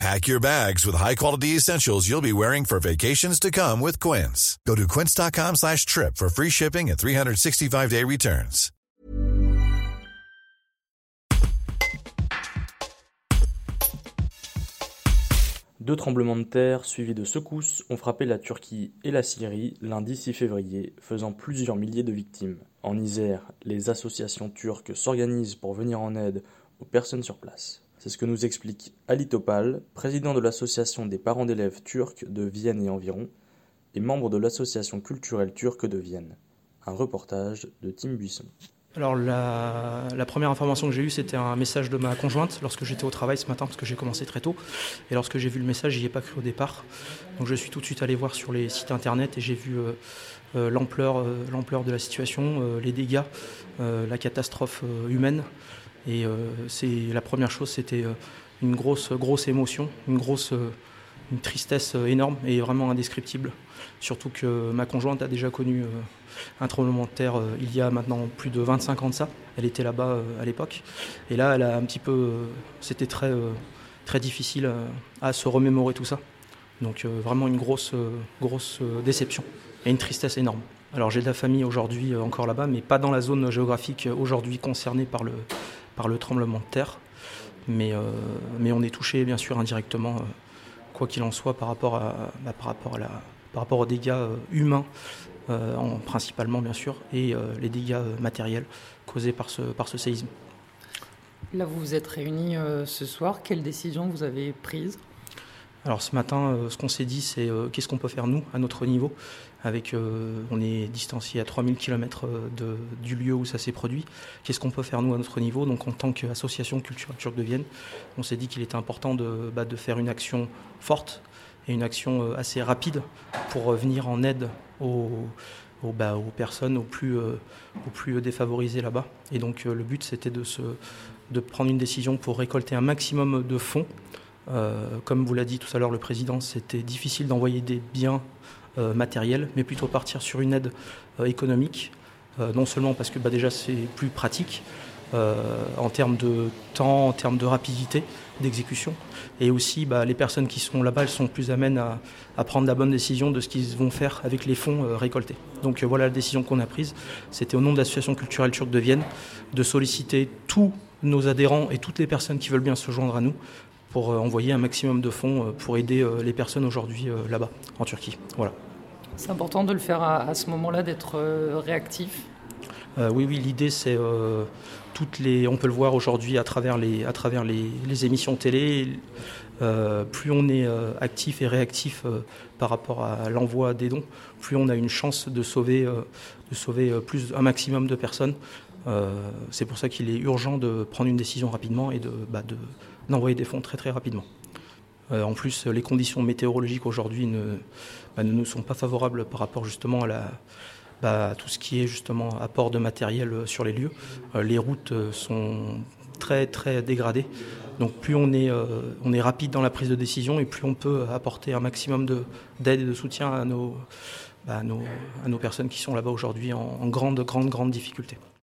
Pack your bags with high-quality essentials you'll be wearing for vacations to come with Quince. Go to quince.com slash trip for free shipping and 365-day returns. Deux tremblements de terre suivis de secousses ont frappé la Turquie et la Syrie lundi 6 février, faisant plusieurs milliers de victimes. En Isère, les associations turques s'organisent pour venir en aide aux personnes sur place. C'est ce que nous explique Ali Topal, président de l'association des parents d'élèves turcs de Vienne et environ, et membre de l'association culturelle turque de Vienne. Un reportage de Tim Buisson. Alors la, première information que j'ai eue, c'était un message de ma conjointe lorsque j'étais au travail ce matin, parce que j'ai commencé très tôt. Et lorsque j'ai vu le message, j'y ai pas cru au départ. Donc je suis tout de suite allé voir sur les sites internet et j'ai vu euh, euh, l'ampleur, euh, l'ampleur de la situation, les dégâts, la catastrophe humaine. Et c'est la première chose, c'était une grosse, grosse émotion, une grosse une tristesse énorme et vraiment indescriptible. Surtout que ma conjointe a déjà connu euh, un tremblement de terre euh, il y a maintenant plus de 25 ans de ça. Elle était là-bas euh, à l'époque. Et là, elle a un petit peu. C'était très, très difficile à se remémorer tout ça. Donc vraiment une grosse, grosse déception et une tristesse énorme. Alors j'ai de la famille aujourd'hui encore là-bas, mais pas dans la zone géographique aujourd'hui concernée par le, par le tremblement de terre. Mais, mais on est touché bien sûr indirectement quoi qu'il en soit, par rapport à, bah, par rapport à la, par rapport aux dégâts euh, humains, euh, en, principalement bien sûr, et euh, les dégâts matériels causés par ce, par ce séisme. Là, vous vous êtes réunis ce soir. Quelles décisions vous avez prises alors ce matin, ce qu'on s'est dit, c'est qu'est-ce qu'on peut faire nous, à notre niveau, avec, on est distancié à 3000 km du lieu où ça s'est produit, qu'est-ce qu'on peut faire nous à notre niveau, donc en tant qu'association culturelle turque de Vienne, on s'est dit qu'il était important de, bah, faire une action forte, et une action euh, assez rapide pour euh, venir en aide aux, bah, personnes aux plus, euh, défavorisées là-bas. Et donc le but c'était de prendre une décision pour récolter un maximum de fonds. Comme vous l'a dit tout à l'heure le président, c'était difficile d'envoyer des biens matériels, mais plutôt partir sur une aide économique. non seulement parce que bah, déjà c'est plus pratique, euh, en termes de temps, en termes de rapidité d'exécution. Et aussi, bah, les personnes qui sont là-bas, sont plus amènes à, prendre la bonne décision de ce qu'ils vont faire avec les fonds euh, récoltés. Donc euh, voilà la décision qu'on a prise. C'était au nom de l'Association culturelle turque de Vienne de solliciter tous nos adhérents et toutes les personnes qui veulent bien se joindre à nous pour envoyer un maximum de fonds pour aider les personnes aujourd'hui là-bas, en Turquie. Voilà. C'est important de le faire à, ce moment-là, d'être réactif oui, oui, l'idée c'est toutes les, on peut le voir aujourd'hui à travers les, à travers les, émissions télé. Euh, plus on est euh, actif et réactif euh, par rapport à l'envoi des dons, plus on a une chance de sauver, de sauver plus, un maximum de personnes. c'est pour ça qu'il est urgent de prendre une décision rapidement et de, bah, d'envoyer des fonds très très rapidement. en plus, les conditions météorologiques aujourd'hui ne, bah, ne nous sont pas favorables par rapport justement à bah, tout ce qui est justement apport de matériel euh, sur les lieux. Euh, les routes euh, sont très très dégradées. Donc plus on est, on est rapide dans la prise de décision et plus on peut apporter un maximum d'aide et de soutien à nos, bah, à nos personnes qui sont là-bas aujourd'hui en, en grande, grande, grande difficulté.